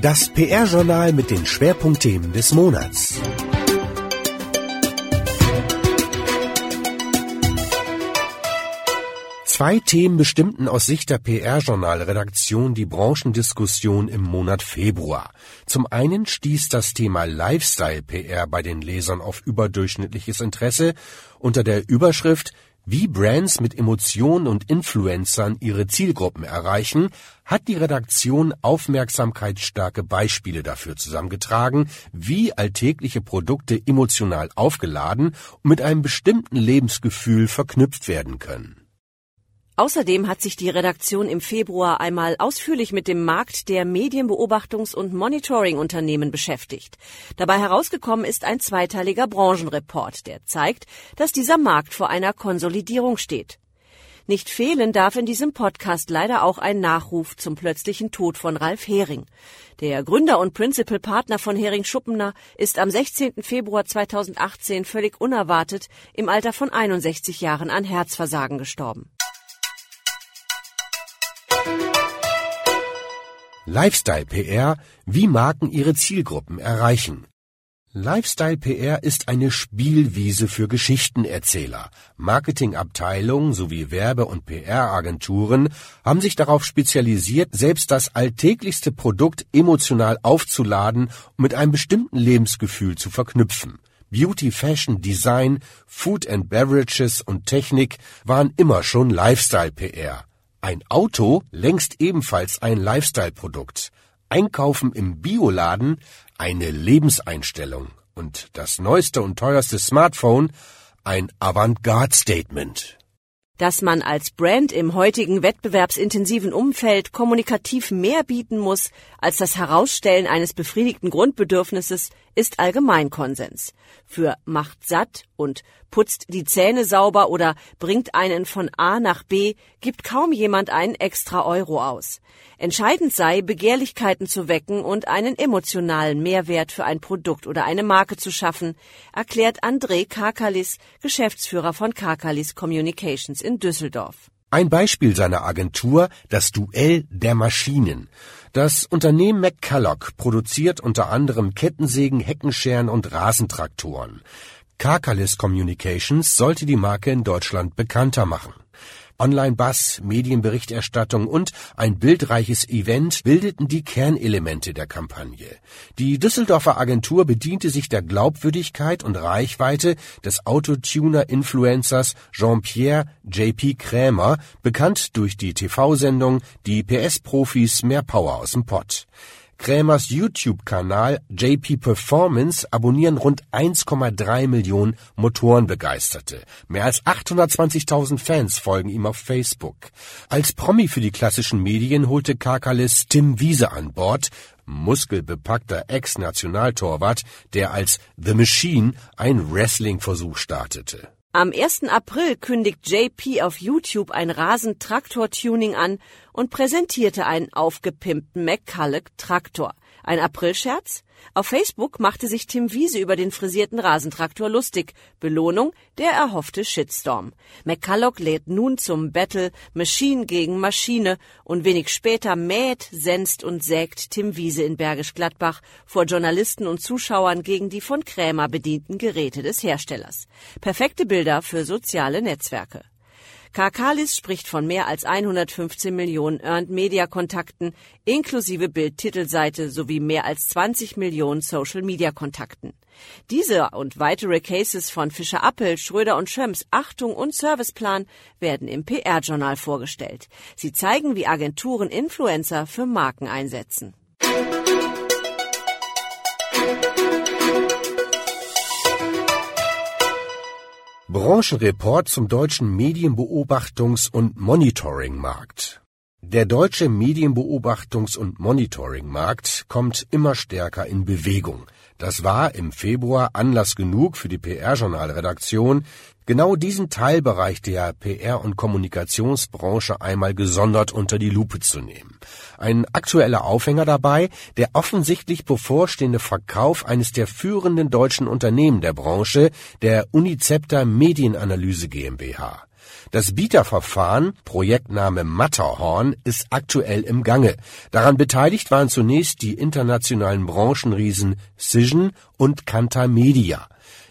Das PR-Journal mit den Schwerpunktthemen des Monats. Zwei Themen bestimmten aus Sicht der PR-Journal-Redaktion die Branchendiskussion im Monat Februar. Zum einen stieß das Thema Lifestyle-PR bei den Lesern auf überdurchschnittliches Interesse unter der Überschrift wie Brands mit Emotionen und Influencern ihre Zielgruppen erreichen, hat die Redaktion aufmerksamkeitsstarke Beispiele dafür zusammengetragen, wie alltägliche Produkte emotional aufgeladen und mit einem bestimmten Lebensgefühl verknüpft werden können. Außerdem hat sich die Redaktion im Februar einmal ausführlich mit dem Markt der Medienbeobachtungs- und Monitoring-Unternehmen beschäftigt. Dabei herausgekommen ist ein zweiteiliger Branchenreport, der zeigt, dass dieser Markt vor einer Konsolidierung steht. Nicht fehlen darf in diesem Podcast leider auch ein Nachruf zum plötzlichen Tod von Ralf Hering. Der Gründer und Principal Partner von Hering Schuppener ist am 16. Februar 2018 völlig unerwartet im Alter von 61 Jahren an Herzversagen gestorben. Lifestyle PR, wie Marken ihre Zielgruppen erreichen. Lifestyle PR ist eine Spielwiese für Geschichtenerzähler. Marketingabteilungen sowie Werbe- und PR-Agenturen haben sich darauf spezialisiert, selbst das alltäglichste Produkt emotional aufzuladen und mit einem bestimmten Lebensgefühl zu verknüpfen. Beauty, Fashion, Design, Food and Beverages und Technik waren immer schon Lifestyle PR. Ein Auto längst ebenfalls ein Lifestyle-Produkt. Einkaufen im Bioladen eine Lebenseinstellung. Und das neueste und teuerste Smartphone ein Avantgarde-Statement dass man als Brand im heutigen wettbewerbsintensiven Umfeld kommunikativ mehr bieten muss als das Herausstellen eines befriedigten Grundbedürfnisses, ist Allgemeinkonsens. Für macht satt und putzt die Zähne sauber oder bringt einen von A nach B gibt kaum jemand einen extra Euro aus. Entscheidend sei, Begehrlichkeiten zu wecken und einen emotionalen Mehrwert für ein Produkt oder eine Marke zu schaffen, erklärt André Kakalis, Geschäftsführer von Kakalis Communications in Düsseldorf. Ein Beispiel seiner Agentur, das Duell der Maschinen. Das Unternehmen McCulloch produziert unter anderem Kettensägen, Heckenscheren und Rasentraktoren. Kakalis Communications sollte die Marke in Deutschland bekannter machen. Online-Bass, Medienberichterstattung und ein bildreiches Event bildeten die Kernelemente der Kampagne. Die Düsseldorfer Agentur bediente sich der Glaubwürdigkeit und Reichweite des Autotuner-Influencers Jean-Pierre JP Krämer, bekannt durch die TV-Sendung Die PS-Profis mehr Power aus dem Pott. Krämers YouTube-Kanal JP Performance abonnieren rund 1,3 Millionen Motorenbegeisterte. Mehr als 820.000 Fans folgen ihm auf Facebook. Als Promi für die klassischen Medien holte Kakalis Tim Wiese an Bord, muskelbepackter Ex-Nationaltorwart, der als The Machine ein Wrestling-Versuch startete. Am 1. April kündigt JP auf YouTube ein Rasentraktor-Tuning an und präsentierte einen aufgepimpten McCulloch Traktor. Ein Aprilscherz? Auf Facebook machte sich Tim Wiese über den frisierten Rasentraktor lustig. Belohnung der erhoffte Shitstorm. McCulloch lädt nun zum Battle Machine gegen Maschine und wenig später mäht, senzt und sägt Tim Wiese in Bergisch Gladbach vor Journalisten und Zuschauern gegen die von Krämer bedienten Geräte des Herstellers. Perfekte Bilder für soziale Netzwerke. Kakalis spricht von mehr als 115 Millionen Earned Media Kontakten inklusive Bild-Titelseite sowie mehr als 20 Millionen Social Media Kontakten. Diese und weitere Cases von Fischer Appel, Schröder und Schöms Achtung und Serviceplan werden im PR-Journal vorgestellt. Sie zeigen, wie Agenturen Influencer für Marken einsetzen. Branchenreport zum deutschen Medienbeobachtungs- und Monitoringmarkt. Der deutsche Medienbeobachtungs- und Monitoringmarkt kommt immer stärker in Bewegung. Das war im Februar Anlass genug für die PR-Journalredaktion, genau diesen Teilbereich der PR- und Kommunikationsbranche einmal gesondert unter die Lupe zu nehmen. Ein aktueller Aufhänger dabei, der offensichtlich bevorstehende Verkauf eines der führenden deutschen Unternehmen der Branche, der Unicepta Medienanalyse GmbH. Das Bieterverfahren, Projektname Matterhorn, ist aktuell im Gange. Daran beteiligt waren zunächst die internationalen Branchenriesen Cision und Kantar Media.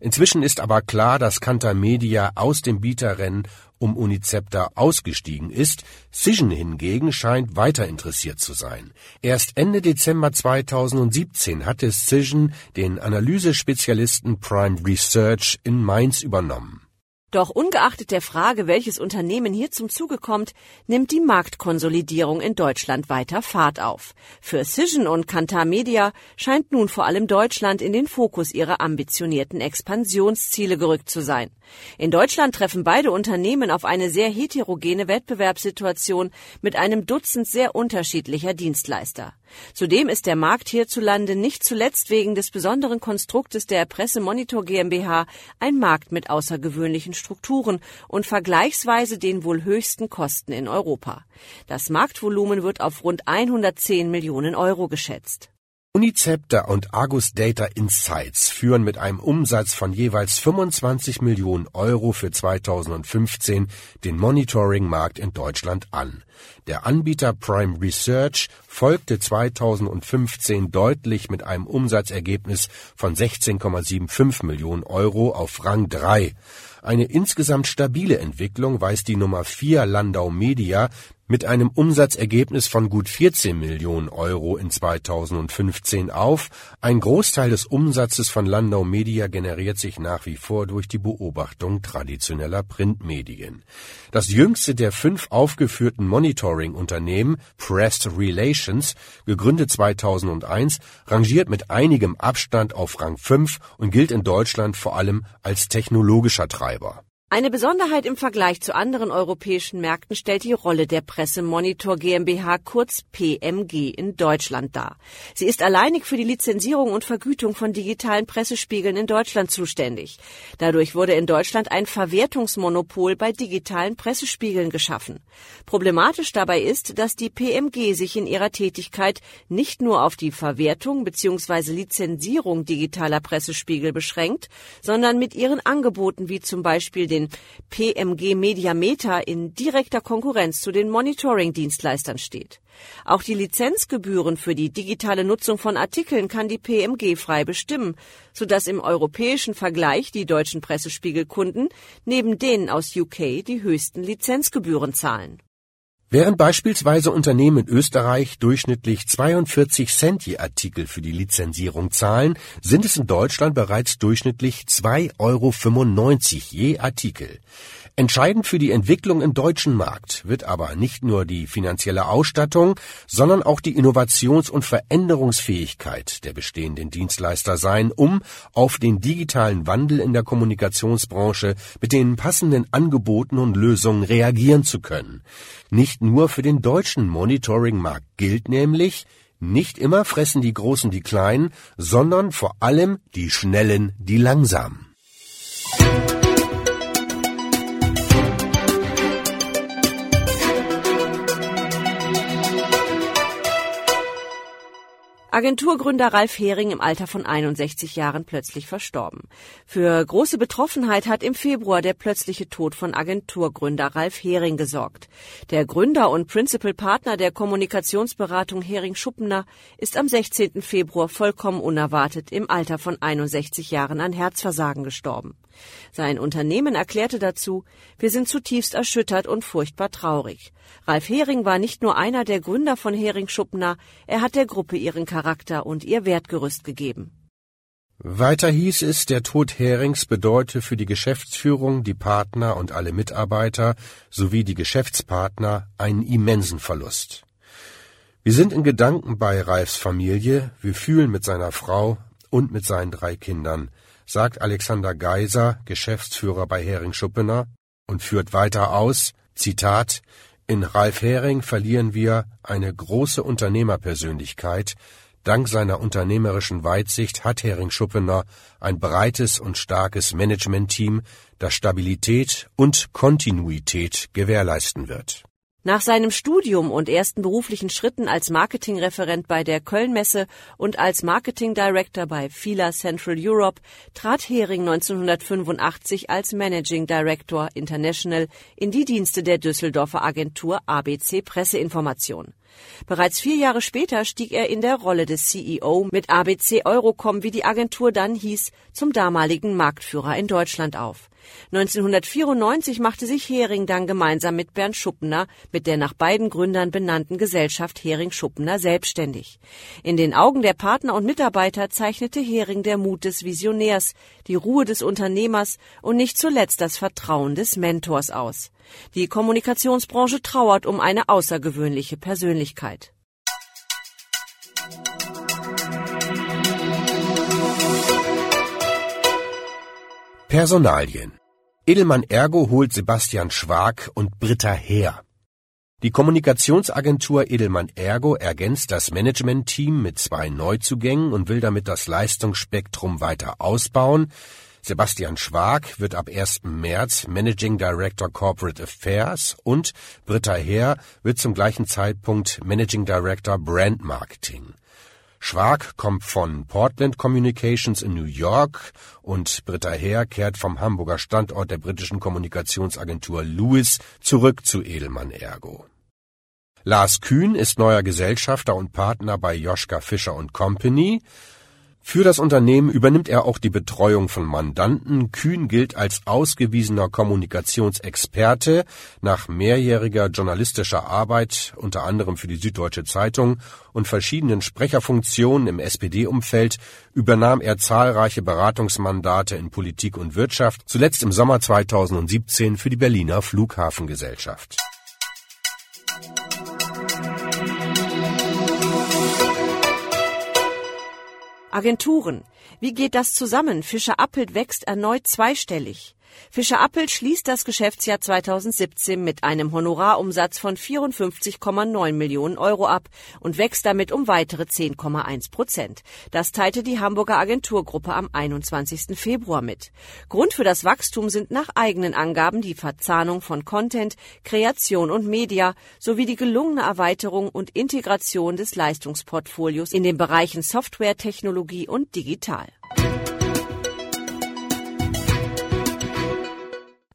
Inzwischen ist aber klar, dass Kantar Media aus dem Bieterrennen um Unicepta ausgestiegen ist. Cision hingegen scheint weiter interessiert zu sein. Erst Ende Dezember 2017 hatte Cision den Analysespezialisten Prime Research in Mainz übernommen. Doch ungeachtet der Frage, welches Unternehmen hier zum Zuge kommt, nimmt die Marktkonsolidierung in Deutschland weiter Fahrt auf. Für Cision und Kantar Media scheint nun vor allem Deutschland in den Fokus ihrer ambitionierten Expansionsziele gerückt zu sein. In Deutschland treffen beide Unternehmen auf eine sehr heterogene Wettbewerbssituation mit einem Dutzend sehr unterschiedlicher Dienstleister. Zudem ist der Markt hierzulande nicht zuletzt wegen des besonderen Konstruktes der Pressemonitor GmbH ein Markt mit außergewöhnlichen Strukturen und vergleichsweise den wohl höchsten Kosten in Europa. Das Marktvolumen wird auf rund 110 Millionen Euro geschätzt. Unicepta und Argus Data Insights führen mit einem Umsatz von jeweils 25 Millionen Euro für 2015 den Monitoring-Markt in Deutschland an. Der Anbieter Prime Research folgte 2015 deutlich mit einem Umsatzergebnis von 16,75 Millionen Euro auf Rang 3. Eine insgesamt stabile Entwicklung weist die Nummer 4 Landau Media mit einem Umsatzergebnis von gut 14 Millionen Euro in 2015 auf. Ein Großteil des Umsatzes von Landau Media generiert sich nach wie vor durch die Beobachtung traditioneller Printmedien. Das jüngste der fünf aufgeführten Monitoring-Unternehmen, Pressed Relations, gegründet 2001, rangiert mit einigem Abstand auf Rang 5 und gilt in Deutschland vor allem als technologischer Treiber. Eine Besonderheit im Vergleich zu anderen europäischen Märkten stellt die Rolle der Pressemonitor GmbH kurz PMG in Deutschland dar. Sie ist alleinig für die Lizenzierung und Vergütung von digitalen Pressespiegeln in Deutschland zuständig. Dadurch wurde in Deutschland ein Verwertungsmonopol bei digitalen Pressespiegeln geschaffen. Problematisch dabei ist, dass die PMG sich in ihrer Tätigkeit nicht nur auf die Verwertung bzw. Lizenzierung digitaler Pressespiegel beschränkt, sondern mit ihren Angeboten wie zum Beispiel den den PMG Mediameter in direkter Konkurrenz zu den Monitoring-Dienstleistern steht. Auch die Lizenzgebühren für die digitale Nutzung von Artikeln kann die PMG frei bestimmen, sodass im europäischen Vergleich die deutschen Pressespiegelkunden neben denen aus UK die höchsten Lizenzgebühren zahlen. Während beispielsweise Unternehmen in Österreich durchschnittlich 42 Cent je Artikel für die Lizenzierung zahlen, sind es in Deutschland bereits durchschnittlich 2,95 Euro je Artikel. Entscheidend für die Entwicklung im deutschen Markt wird aber nicht nur die finanzielle Ausstattung, sondern auch die Innovations- und Veränderungsfähigkeit der bestehenden Dienstleister sein, um auf den digitalen Wandel in der Kommunikationsbranche mit den passenden Angeboten und Lösungen reagieren zu können. Nicht nur für den deutschen Monitoring-Markt gilt nämlich, nicht immer fressen die Großen die Kleinen, sondern vor allem die Schnellen die Langsamen. Agenturgründer Ralf Hering im Alter von 61 Jahren plötzlich verstorben. Für große Betroffenheit hat im Februar der plötzliche Tod von Agenturgründer Ralf Hering gesorgt. Der Gründer und Principal Partner der Kommunikationsberatung Hering Schuppener ist am 16. Februar vollkommen unerwartet im Alter von 61 Jahren an Herzversagen gestorben. Sein Unternehmen erklärte dazu, wir sind zutiefst erschüttert und furchtbar traurig. Ralf Hering war nicht nur einer der Gründer von Hering Schuppner, er hat der Gruppe ihren Charakter und ihr Wertgerüst gegeben. Weiter hieß es, der Tod Herings bedeute für die Geschäftsführung, die Partner und alle Mitarbeiter sowie die Geschäftspartner einen immensen Verlust. Wir sind in Gedanken bei Ralfs Familie, wir fühlen mit seiner Frau und mit seinen drei Kindern sagt Alexander Geiser, Geschäftsführer bei Hering Schuppener, und führt weiter aus, Zitat, in Ralf Hering verlieren wir eine große Unternehmerpersönlichkeit. Dank seiner unternehmerischen Weitsicht hat Hering Schuppener ein breites und starkes Managementteam, das Stabilität und Kontinuität gewährleisten wird. Nach seinem Studium und ersten beruflichen Schritten als Marketingreferent bei der Kölnmesse und als Marketing Director bei Fila Central Europe trat Hering 1985 als Managing Director International in die Dienste der Düsseldorfer Agentur ABC Presseinformation. Bereits vier Jahre später stieg er in der Rolle des CEO mit ABC Eurocom, wie die Agentur dann hieß, zum damaligen Marktführer in Deutschland auf. 1994 machte sich Hering dann gemeinsam mit Bernd Schuppener mit der nach beiden Gründern benannten Gesellschaft Hering Schuppener selbstständig. In den Augen der Partner und Mitarbeiter zeichnete Hering der Mut des Visionärs, die Ruhe des Unternehmers und nicht zuletzt das Vertrauen des Mentors aus. Die Kommunikationsbranche trauert um eine außergewöhnliche Persönlichkeit. Personalien. Edelmann Ergo holt Sebastian Schwag und Britta Heer. Die Kommunikationsagentur Edelmann Ergo ergänzt das Managementteam mit zwei Neuzugängen und will damit das Leistungsspektrum weiter ausbauen. Sebastian Schwag wird ab 1. März Managing Director Corporate Affairs und Britta Heer wird zum gleichen Zeitpunkt Managing Director Brand Marketing. Schwag kommt von Portland Communications in New York und Britta Heer kehrt vom Hamburger Standort der britischen Kommunikationsagentur Lewis zurück zu Edelmann Ergo. Lars Kühn ist neuer Gesellschafter und Partner bei Joschka Fischer Company. Für das Unternehmen übernimmt er auch die Betreuung von Mandanten. Kühn gilt als ausgewiesener Kommunikationsexperte nach mehrjähriger journalistischer Arbeit, unter anderem für die Süddeutsche Zeitung und verschiedenen Sprecherfunktionen im SPD-Umfeld, übernahm er zahlreiche Beratungsmandate in Politik und Wirtschaft, zuletzt im Sommer 2017 für die Berliner Flughafengesellschaft. Agenturen. Wie geht das zusammen? Fischer Appelt wächst erneut zweistellig. Fischer Appelt schließt das Geschäftsjahr 2017 mit einem Honorarumsatz von 54,9 Millionen Euro ab und wächst damit um weitere 10,1 Prozent. Das teilte die Hamburger Agenturgruppe am 21. Februar mit. Grund für das Wachstum sind nach eigenen Angaben die Verzahnung von Content, Kreation und Media sowie die gelungene Erweiterung und Integration des Leistungsportfolios in den Bereichen Software, Technologie und Digital.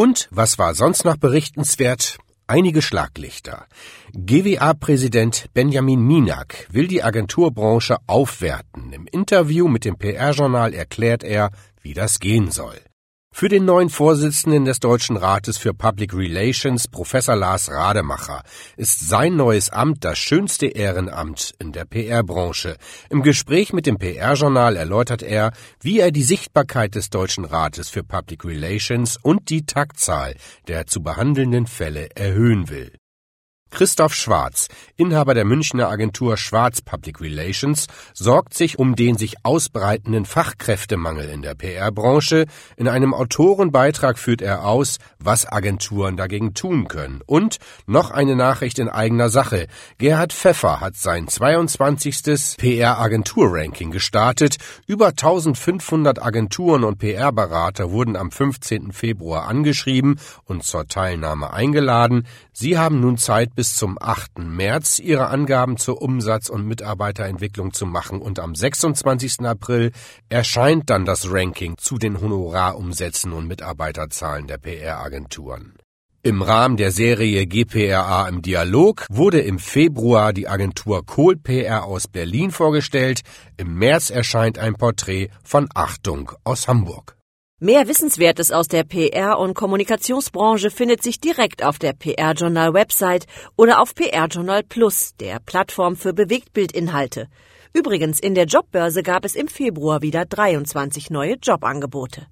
Und was war sonst noch berichtenswert? Einige Schlaglichter. GWA-Präsident Benjamin Minak will die Agenturbranche aufwerten. Im Interview mit dem PR-Journal erklärt er, wie das gehen soll. Für den neuen Vorsitzenden des Deutschen Rates für Public Relations, Professor Lars Rademacher, ist sein neues Amt das schönste Ehrenamt in der PR-Branche. Im Gespräch mit dem PR-Journal erläutert er, wie er die Sichtbarkeit des Deutschen Rates für Public Relations und die Taktzahl der zu behandelnden Fälle erhöhen will. Christoph Schwarz, Inhaber der Münchner Agentur Schwarz Public Relations, sorgt sich um den sich ausbreitenden Fachkräftemangel in der PR-Branche. In einem Autorenbeitrag führt er aus, was Agenturen dagegen tun können. Und noch eine Nachricht in eigener Sache. Gerhard Pfeffer hat sein 22. PR-Agentur-Ranking gestartet. Über 1500 Agenturen und PR-Berater wurden am 15. Februar angeschrieben und zur Teilnahme eingeladen. Sie haben nun Zeit bis zum 8. März ihre Angaben zur Umsatz- und Mitarbeiterentwicklung zu machen und am 26. April erscheint dann das Ranking zu den Honorarumsätzen und Mitarbeiterzahlen der PR-Agenturen. Im Rahmen der Serie GPRA im Dialog wurde im Februar die Agentur Kohl PR aus Berlin vorgestellt. Im März erscheint ein Porträt von Achtung aus Hamburg. Mehr Wissenswertes aus der PR- und Kommunikationsbranche findet sich direkt auf der PR Journal Website oder auf PR Journal Plus, der Plattform für Bewegtbildinhalte. Übrigens, in der Jobbörse gab es im Februar wieder 23 neue Jobangebote.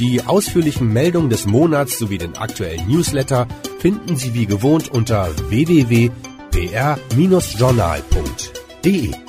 Die ausführlichen Meldungen des Monats sowie den aktuellen Newsletter finden Sie wie gewohnt unter www.pr-journal.de.